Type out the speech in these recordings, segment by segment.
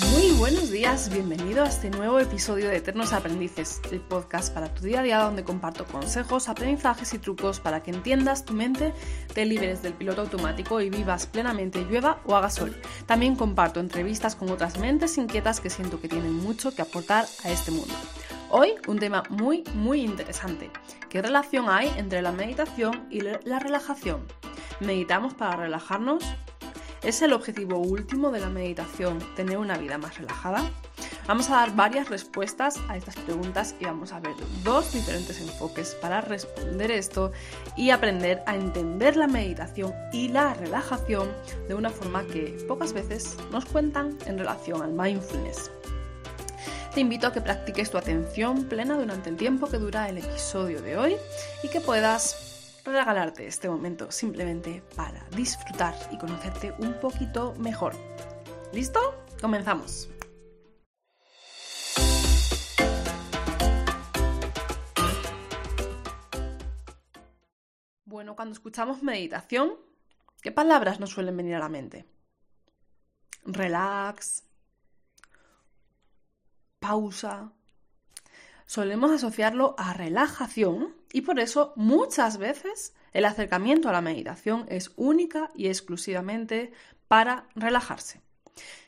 Muy buenos días, bienvenido a este nuevo episodio de Eternos Aprendices, el podcast para tu día a día donde comparto consejos, aprendizajes y trucos para que entiendas tu mente, te liberes del piloto automático y vivas plenamente llueva o haga sol. También comparto entrevistas con otras mentes inquietas que siento que tienen mucho que aportar a este mundo. Hoy un tema muy muy interesante. ¿Qué relación hay entre la meditación y la relajación? ¿Meditamos para relajarnos? ¿Es el objetivo último de la meditación tener una vida más relajada? Vamos a dar varias respuestas a estas preguntas y vamos a ver dos diferentes enfoques para responder esto y aprender a entender la meditación y la relajación de una forma que pocas veces nos cuentan en relación al mindfulness. Te invito a que practiques tu atención plena durante el tiempo que dura el episodio de hoy y que puedas regalarte este momento simplemente para disfrutar y conocerte un poquito mejor. ¿Listo? Comenzamos. Bueno, cuando escuchamos meditación, ¿qué palabras nos suelen venir a la mente? Relax, pausa, solemos asociarlo a relajación y por eso muchas veces el acercamiento a la meditación es única y exclusivamente para relajarse.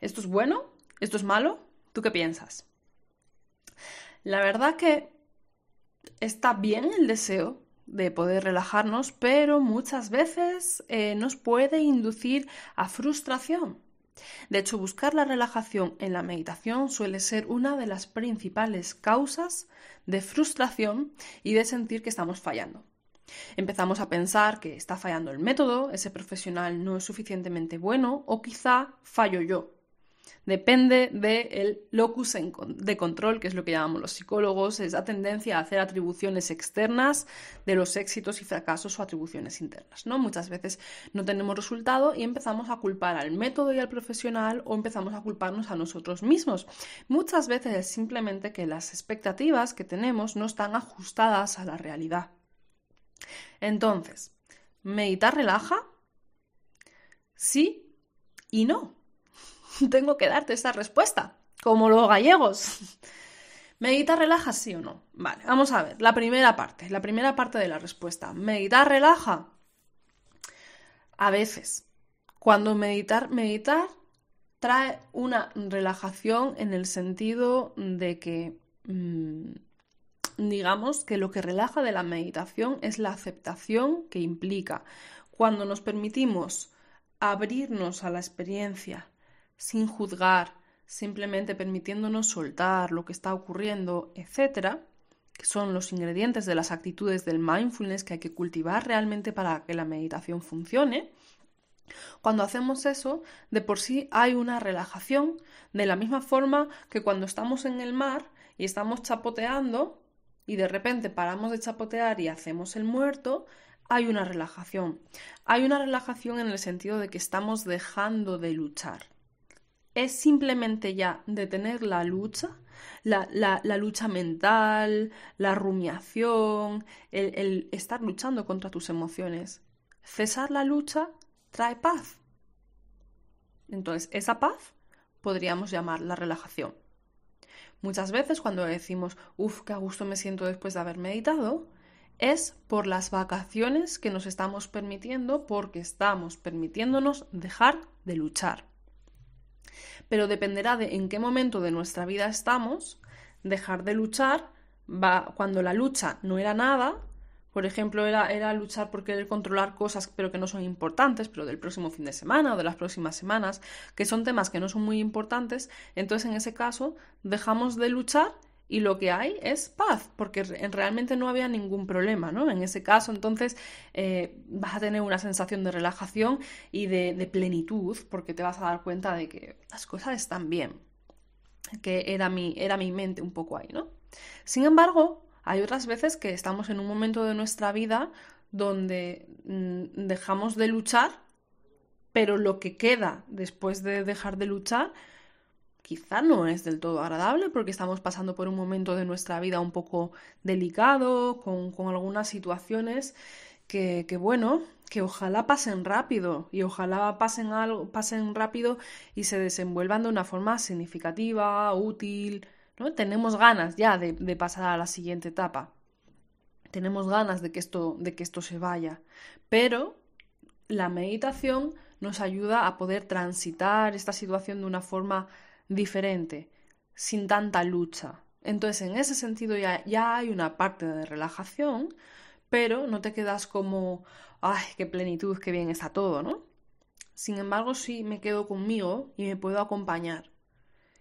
¿Esto es bueno? ¿Esto es malo? ¿Tú qué piensas? La verdad que está bien el deseo de poder relajarnos, pero muchas veces eh, nos puede inducir a frustración. De hecho, buscar la relajación en la meditación suele ser una de las principales causas de frustración y de sentir que estamos fallando. Empezamos a pensar que está fallando el método, ese profesional no es suficientemente bueno o quizá fallo yo. Depende del locus de control, que es lo que llamamos los psicólogos, esa tendencia a hacer atribuciones externas de los éxitos y fracasos o atribuciones internas. ¿no? Muchas veces no tenemos resultado y empezamos a culpar al método y al profesional o empezamos a culparnos a nosotros mismos. Muchas veces es simplemente que las expectativas que tenemos no están ajustadas a la realidad. Entonces, ¿meditar relaja? Sí y no. tengo que darte esa respuesta, como los gallegos. ¿Meditar relaja, sí o no? Vale, vamos a ver. La primera parte, la primera parte de la respuesta. ¿Meditar relaja? A veces. Cuando meditar, meditar trae una relajación en el sentido de que, mm, digamos, que lo que relaja de la meditación es la aceptación que implica. Cuando nos permitimos abrirnos a la experiencia, sin juzgar, simplemente permitiéndonos soltar lo que está ocurriendo, etcétera, que son los ingredientes de las actitudes del mindfulness que hay que cultivar realmente para que la meditación funcione. Cuando hacemos eso, de por sí hay una relajación, de la misma forma que cuando estamos en el mar y estamos chapoteando y de repente paramos de chapotear y hacemos el muerto, hay una relajación. Hay una relajación en el sentido de que estamos dejando de luchar es simplemente ya detener la lucha, la, lucha mental, la rumiación, el, el estar luchando contra tus emociones. Cesar la lucha trae paz. Entonces, esa paz podríamos llamar la relajación. Muchas veces cuando decimos, uff, qué a gusto me siento después de haber meditado, es por las vacaciones que nos estamos permitiendo porque estamos permitiéndonos dejar de luchar pero dependerá de en qué momento de nuestra vida estamos, dejar de luchar va cuando la lucha no era nada, por ejemplo, era, era, luchar por querer controlar cosas pero que no son importantes, pero del próximo fin de semana o de las próximas semanas, que son temas que no son muy importantes, entonces en ese caso dejamos de luchar y lo que hay es paz, porque realmente no había ningún problema, ¿no? En ese caso, entonces, eh, vas a tener una sensación de relajación y de, plenitud, porque te vas a dar cuenta de que las cosas están bien, que era mi, era mi mente un poco ahí, ¿no? Sin embargo, hay otras veces que estamos en un momento de nuestra vida donde mm, dejamos de luchar, pero lo que queda después de dejar de luchar quizá no es del todo agradable porque estamos pasando por un momento de nuestra vida un poco delicado, con, algunas situaciones que, bueno, que ojalá pasen rápido y ojalá pasen, algo, pasen rápido y se desenvuelvan de una forma significativa, útil. ¿no? Tenemos ganas ya de, de pasar a la siguiente etapa. Tenemos ganas de que, esto, de que esto se vaya. Pero la meditación nos ayuda a poder transitar esta situación de una forma diferente, sin tanta lucha. Entonces, en ese sentido ya, ya hay una parte de relajación, pero no te quedas como, ay, qué plenitud, qué bien está todo, ¿no? Sin embargo, sí me quedo conmigo y me puedo acompañar.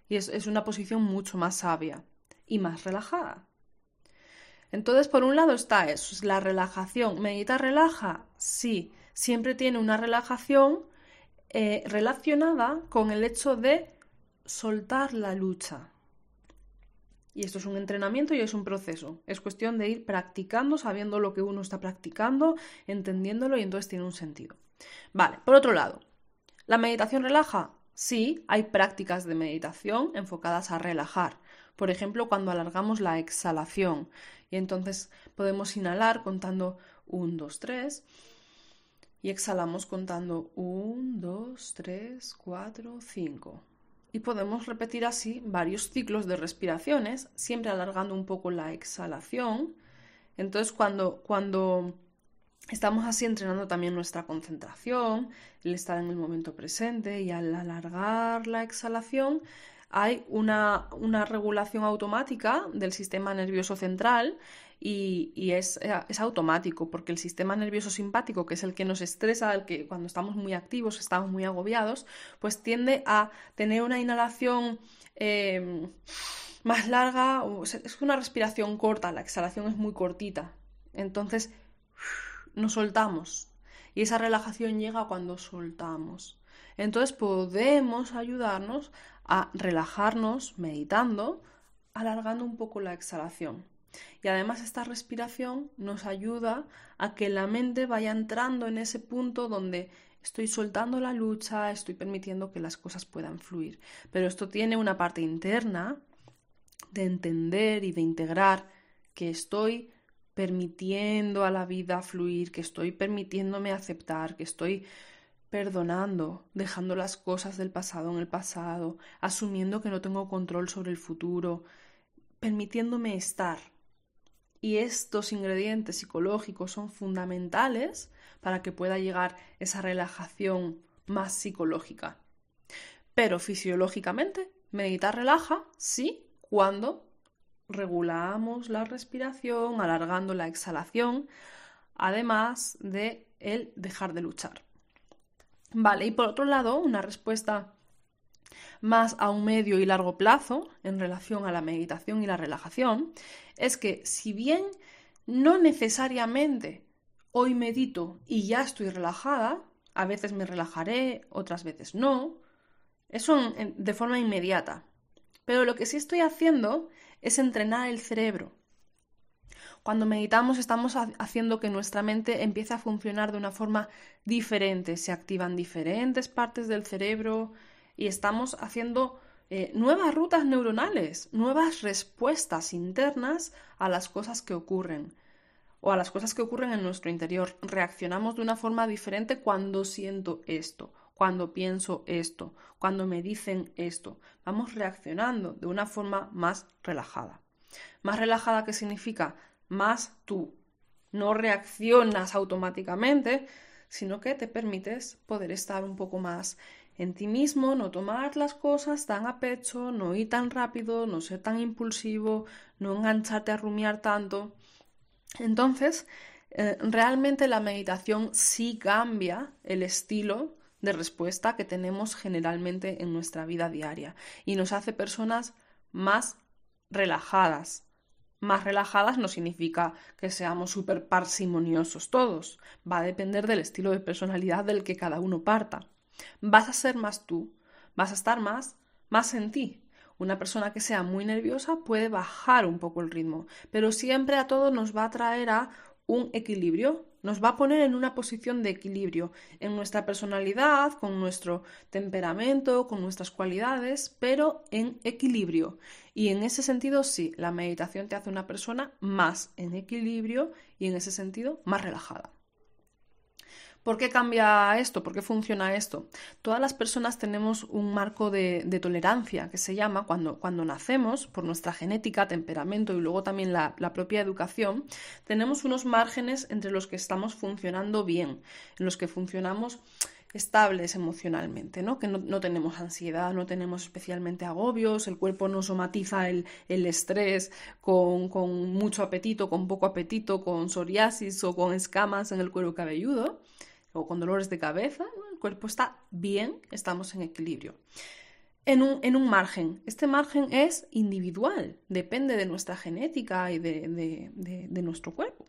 Y es, es una posición mucho más sabia y más relajada. Entonces, por un lado está eso, es la relajación. ¿Medita relaja? Sí, siempre tiene una relajación eh, relacionada con el hecho de soltar la lucha. Y esto es un entrenamiento y es un proceso. Es cuestión de ir practicando, sabiendo lo que uno está practicando, entendiéndolo y entonces tiene un sentido. Vale, por otro lado, ¿la meditación relaja? Sí, hay prácticas de meditación enfocadas a relajar. Por ejemplo, cuando alargamos la exhalación. Y entonces podemos inhalar contando 1, 2, 3 y exhalamos contando 1, 2, 3, 4, 5. Y podemos repetir así varios ciclos de respiraciones, siempre alargando un poco la exhalación. Entonces, cuando, cuando estamos así entrenando también nuestra concentración, el estar en el momento presente y al alargar la exhalación, hay una, una regulación automática del sistema nervioso central y, eh, es, automático porque el sistema nervioso simpático, que es el que nos estresa, el que cuando estamos muy activos, estamos muy agobiados, pues tiende a tener una inhalación em, más larga, es una respiración corta, la exhalación es muy cortita. Entonces, nos soltamos y esa relajación llega cuando soltamos. Entonces podemos ayudarnos a relajarnos meditando, alargando un poco la exhalación. Y además esta respiración nos ayuda a que la mente vaya entrando en ese punto donde estoy soltando la lucha, estoy permitiendo que las cosas puedan fluir. Pero esto tiene una parte interna de entender y de integrar que estoy permitiendo a la vida fluir, que estoy permitiéndome aceptar, que estoy perdonando, dejando las cosas del pasado en el pasado, asumiendo que no tengo control sobre el futuro, permitiéndome estar. Y estos ingredientes psicológicos son fundamentales para que pueda llegar esa relajación más psicológica. Pero fisiológicamente, meditar relaja, sí, cuando regulamos la respiración, alargando la exhalación, además de el dejar de luchar. Vale, y por otro lado, una respuesta más a un medio y largo plazo en relación a la meditación y la relajación es que si bien no necesariamente hoy medito y ya estoy relajada, a veces me relajaré, otras veces no, eso de forma inmediata. Pero lo que sí estoy haciendo es entrenar el cerebro. Cuando meditamos estamos haciendo que nuestra mente empiece a funcionar de una forma diferente. Se activan diferentes partes del cerebro y estamos haciendo eh, nuevas rutas neuronales, nuevas respuestas internas a las cosas que ocurren o a las cosas que ocurren en nuestro interior. Reaccionamos de una forma diferente cuando siento esto, cuando pienso esto, cuando me dicen esto. Vamos reaccionando de una forma más relajada. Más relajada, ¿qué significa? Más tú. No reaccionas automáticamente, sino que te permites poder estar un poco más en ti mismo, no tomar las cosas tan a pecho, no ir tan rápido, no ser tan impulsivo, no engancharte a rumiar tanto. Entonces, eh, realmente la meditación sí cambia el estilo de respuesta que tenemos generalmente en nuestra vida diaria y nos hace personas más relajadas. Más relajadas no significa que seamos súper parsimoniosos todos, va a depender del estilo de personalidad del que cada uno parta. Vas a ser más tú, vas a estar más, más en ti. Una persona que sea muy nerviosa puede bajar un poco el ritmo, pero siempre a todo nos va a traer a un equilibrio, nos va a poner en una posición de equilibrio en nuestra personalidad, con nuestro temperamento, con nuestras cualidades, pero en equilibrio. Y en ese sentido, sí, la meditación te hace una persona más en equilibrio y en ese sentido más relajada. ¿Por qué cambia esto? ¿Por qué funciona esto? Todas las personas tenemos un marco de, tolerancia que se llama cuando, cuando, nacemos, por nuestra genética, temperamento y luego también la, propia educación, tenemos unos márgenes entre los que estamos funcionando bien, en los que funcionamos estables emocionalmente, ¿no? Que no, tenemos ansiedad, no tenemos especialmente agobios, el cuerpo no somatiza el, estrés con, con, mucho apetito, con poco apetito, con psoriasis o con escamas en el cuero cabelludo o con dolores de cabeza, el cuerpo está bien, estamos en equilibrio. En un, en un, margen. Este margen es individual, depende de nuestra genética y de nuestro cuerpo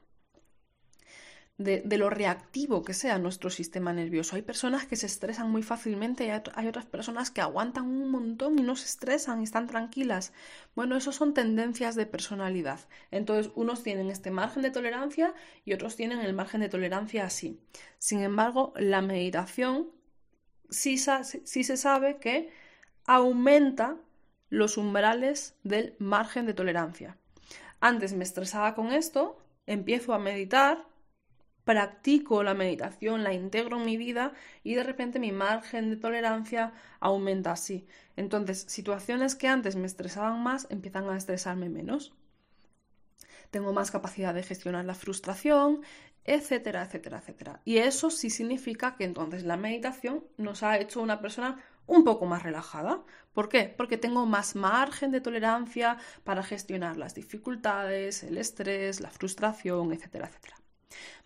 de, lo reactivo que sea nuestro sistema nervioso. Hay personas que se estresan muy fácilmente y hay otras personas que aguantan un montón y no se estresan y están tranquilas. Bueno, eso son tendencias de personalidad. Entonces, unos tienen este margen de tolerancia y otros tienen el margen de tolerancia así. Sin embargo, la meditación sí, sí se sabe que aumenta los umbrales del margen de tolerancia. Antes me estresaba con esto, empiezo a meditar, practico la meditación, la integro en mi vida y de repente mi margen de tolerancia aumenta así. Entonces, situaciones que antes me estresaban más empiezan a estresarme menos. Tengo más capacidad de gestionar la frustración, etcétera, etcétera, etcétera. Y eso sí significa que entonces la meditación nos ha hecho una persona un poco más relajada. ¿Por qué? Porque tengo más margen de tolerancia para gestionar las dificultades, el estrés, la frustración, etcétera, etcétera.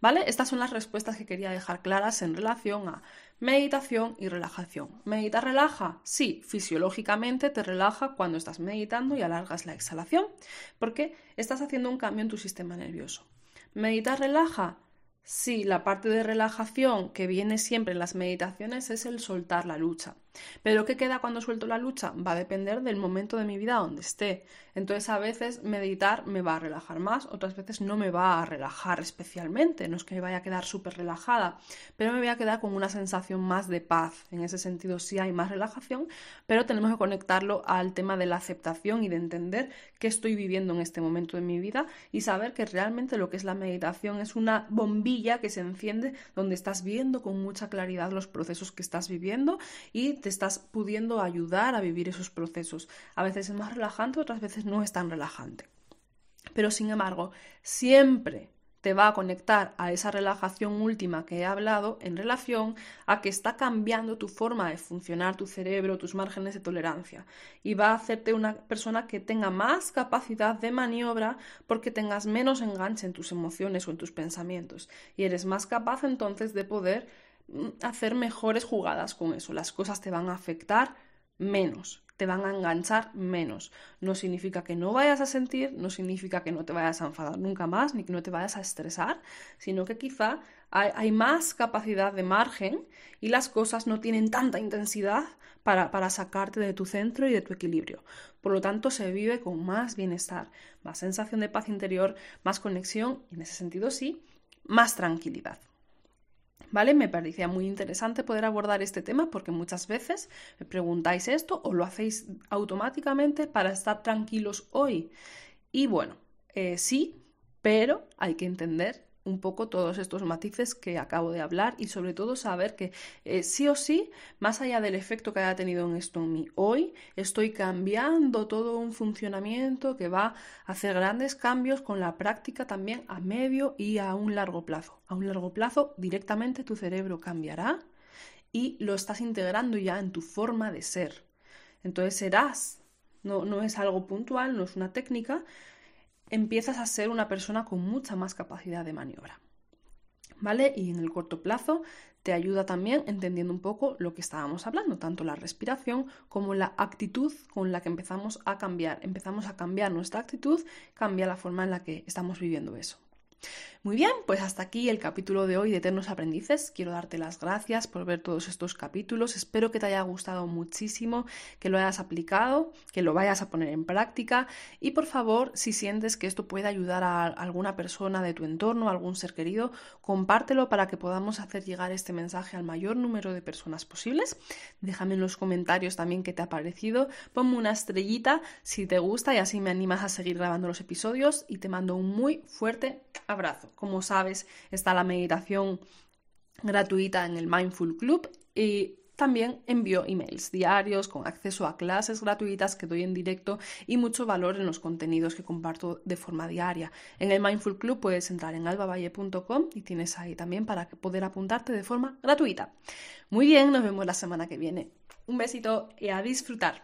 ¿Vale? Estas son las respuestas que quería dejar claras en relación a meditación y relajación. ¿Meditar relaja? Sí, fisiológicamente te relaja cuando estás meditando y alargas la exhalación, porque estás haciendo un cambio en tu sistema nervioso. ¿Meditar relaja? Sí, la parte de relajación que viene siempre en las meditaciones es el soltar la lucha. Pero ¿qué queda cuando suelto la lucha? Va a depender del momento de mi vida donde esté. Entonces a veces meditar me va a relajar más, otras veces no me va a relajar especialmente. No es que me vaya a quedar súper relajada, pero me voy a quedar con una sensación más de paz. En ese sentido sí hay más relajación, pero tenemos que conectarlo al tema de la aceptación y de entender qué estoy viviendo en este momento de mi vida y saber que realmente lo que es la meditación es una bombilla que se enciende donde estás viendo con mucha claridad los procesos que estás viviendo y te estás pudiendo ayudar a vivir esos procesos. A veces es más relajante, otras veces no es tan relajante. Pero sin embargo, siempre te va a conectar a esa relajación última que he hablado en relación a que está cambiando tu forma de funcionar, tu cerebro, tus márgenes de tolerancia. Y va a hacerte una persona que tenga más capacidad de maniobra porque tengas menos enganche en tus emociones o en tus pensamientos. Y eres más capaz entonces de poder hacer mejores jugadas con eso. Las cosas te van a afectar menos, te van a enganchar menos. No significa que no vayas a sentir, no significa que no te vayas a enfadar nunca más, ni que no te vayas a estresar, sino que quizá hay, más capacidad de margen y las cosas no tienen tanta intensidad para, para sacarte de tu centro y de tu equilibrio. Por lo tanto, se vive con más bienestar, más sensación de paz interior, más conexión y en ese sentido sí, más tranquilidad. ¿Vale? Me parecía muy interesante poder abordar este tema porque muchas veces me preguntáis esto o lo hacéis automáticamente para estar tranquilos hoy. Y bueno, eh, sí, pero hay que entender un poco todos estos matices que acabo de hablar y sobre todo saber que eh, sí o sí, más allá del efecto que haya tenido en esto en mí hoy, estoy cambiando todo un funcionamiento que va a hacer grandes cambios con la práctica también a medio y a un largo plazo. A un largo plazo directamente tu cerebro cambiará y lo estás integrando ya en tu forma de ser. Entonces serás, no, no es algo puntual, no es una técnica, empiezas a ser una persona con mucha más capacidad de maniobra. ¿Vale? Y en el corto plazo te ayuda también entendiendo un poco lo que estábamos hablando, tanto la respiración como la actitud con la que empezamos a cambiar. Empezamos a cambiar nuestra actitud, cambia la forma en la que estamos viviendo eso. Muy bien, pues hasta aquí el capítulo de hoy de Eternos Aprendices. Quiero darte las gracias por ver todos estos capítulos. Espero que te haya gustado muchísimo, que lo hayas aplicado, que lo vayas a poner en práctica y por favor, si sientes que esto puede ayudar a alguna persona de tu entorno, a algún ser querido, compártelo para que podamos hacer llegar este mensaje al mayor número de personas posibles. Déjame en los comentarios también qué te ha parecido. Ponme una estrellita si te gusta y así me animas a seguir grabando los episodios y te mando un muy fuerte abrazo. Como sabes, está la meditación gratuita en el Mindful Club y también envío emails diarios con acceso a clases gratuitas que doy en directo y mucho valor en los contenidos que comparto de forma diaria. En el Mindful Club puedes entrar en albavalle.com y tienes ahí también para poder apuntarte de forma gratuita. Muy bien, nos vemos la semana que viene. Un besito y a disfrutar.